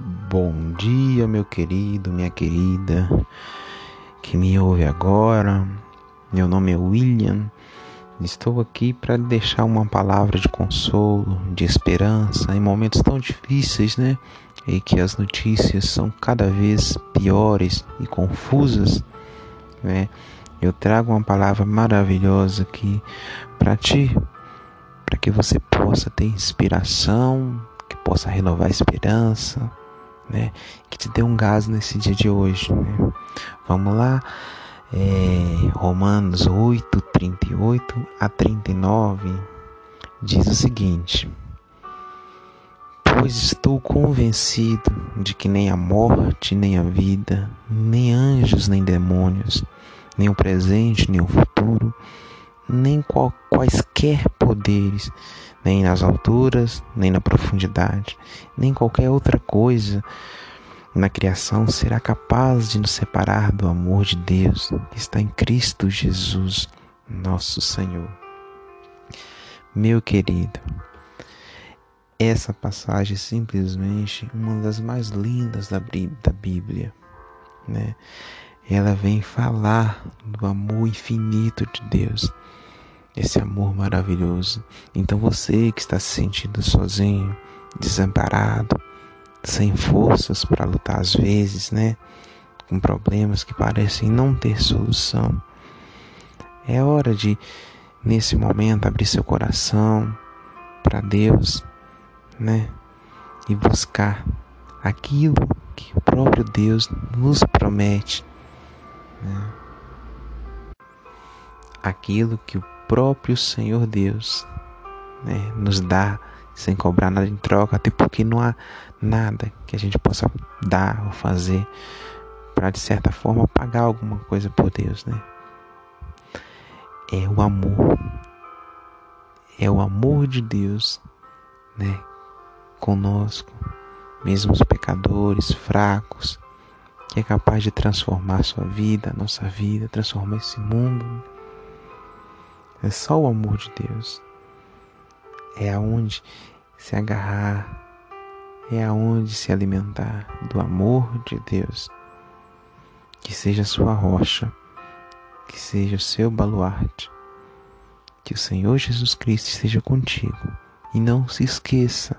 Bom dia, meu querido, minha querida, que me ouve agora. Meu nome é William. Estou aqui para deixar uma palavra de consolo, de esperança em momentos tão difíceis, né? E que as notícias são cada vez piores e confusas, né? Eu trago uma palavra maravilhosa aqui para ti, para que você possa ter inspiração, que possa renovar a esperança, né? Que te dê um gás nesse dia de hoje. Né? Vamos lá. É, Romanos 8, 38 a 39 diz o seguinte: Pois estou convencido de que nem a morte, nem a vida, nem anjos, nem demônios, nem o presente, nem o futuro, nem qual, quaisquer poderes, nem nas alturas, nem na profundidade, nem qualquer outra coisa na criação será capaz de nos separar do amor de Deus que está em Cristo Jesus, nosso Senhor. Meu querido, essa passagem é simplesmente uma das mais lindas da Bíblia, né? Ela vem falar do amor infinito de Deus esse amor maravilhoso. Então você que está se sentindo sozinho, desamparado, sem forças para lutar às vezes, né? Com problemas que parecem não ter solução. É hora de, nesse momento, abrir seu coração para Deus, né? E buscar aquilo que o próprio Deus nos promete, né? Aquilo que o próprio Senhor Deus né, nos dá sem cobrar nada em troca, até porque não há nada que a gente possa dar ou fazer para de certa forma pagar alguma coisa por Deus, né? É o amor, é o amor de Deus, né, conosco, mesmo os pecadores, fracos, que é capaz de transformar sua vida, a nossa vida, transformar esse mundo é só o amor de Deus. É aonde se agarrar, é aonde se alimentar do amor de Deus. Que seja sua rocha, que seja o seu baluarte. Que o Senhor Jesus Cristo esteja contigo e não se esqueça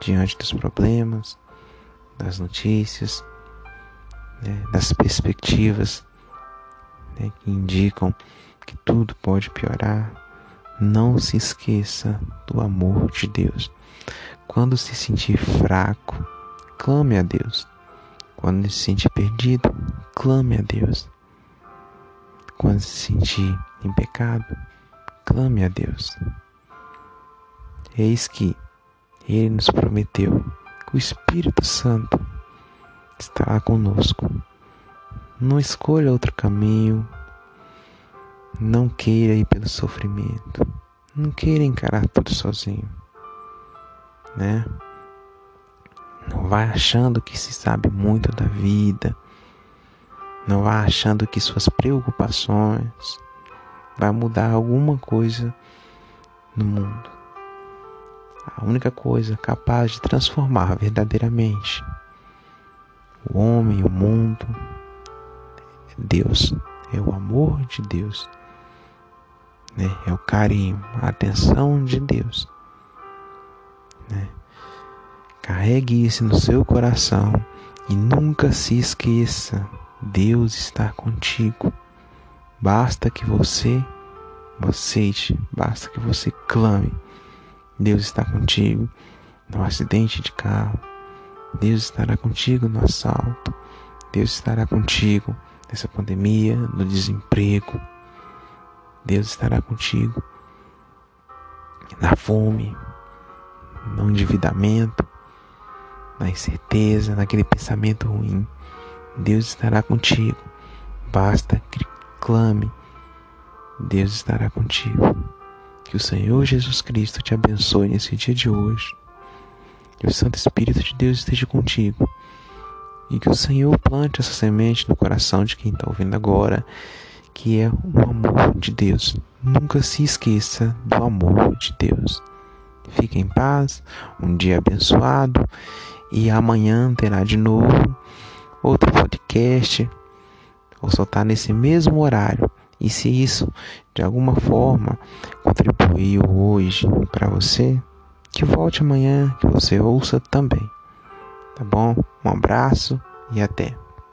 diante dos problemas, das notícias, né, das perspectivas né, que indicam que tudo pode piorar, não se esqueça do amor de Deus. Quando se sentir fraco, clame a Deus. Quando se sentir perdido, clame a Deus. Quando se sentir em pecado, clame a Deus. Eis que Ele nos prometeu o Espírito Santo estará conosco. Não escolha outro caminho, não queira ir pelo sofrimento. Não queira encarar tudo sozinho. Né? Não vá achando que se sabe muito da vida. Não vá achando que suas preocupações vai mudar alguma coisa no mundo. A única coisa capaz de transformar verdadeiramente o homem, o mundo, Deus, é o amor de Deus né? É o carinho, a atenção de Deus. Né? Carregue isso no seu coração e nunca se esqueça: Deus está contigo. Basta que você aceite, basta que você clame. Deus está contigo no acidente de carro. Deus estará contigo no assalto. Deus estará contigo nessa pandemia, no desemprego. Deus estará contigo na fome, no endividamento, na incerteza, naquele pensamento ruim. Deus estará contigo. Basta que clame. Deus estará contigo. Que o Senhor Jesus Cristo te abençoe nesse dia de hoje. Que o Santo Espírito de Deus esteja contigo. E que o Senhor plante essa semente no coração de quem está ouvindo agora que é o amor de Deus. Nunca se esqueça do amor de Deus. Fique em paz, um dia abençoado e amanhã terá de novo outro podcast ou soltar nesse mesmo horário. E se isso de alguma forma contribuiu hoje para você, que volte amanhã, que você ouça também. Tá bom? Um abraço e até.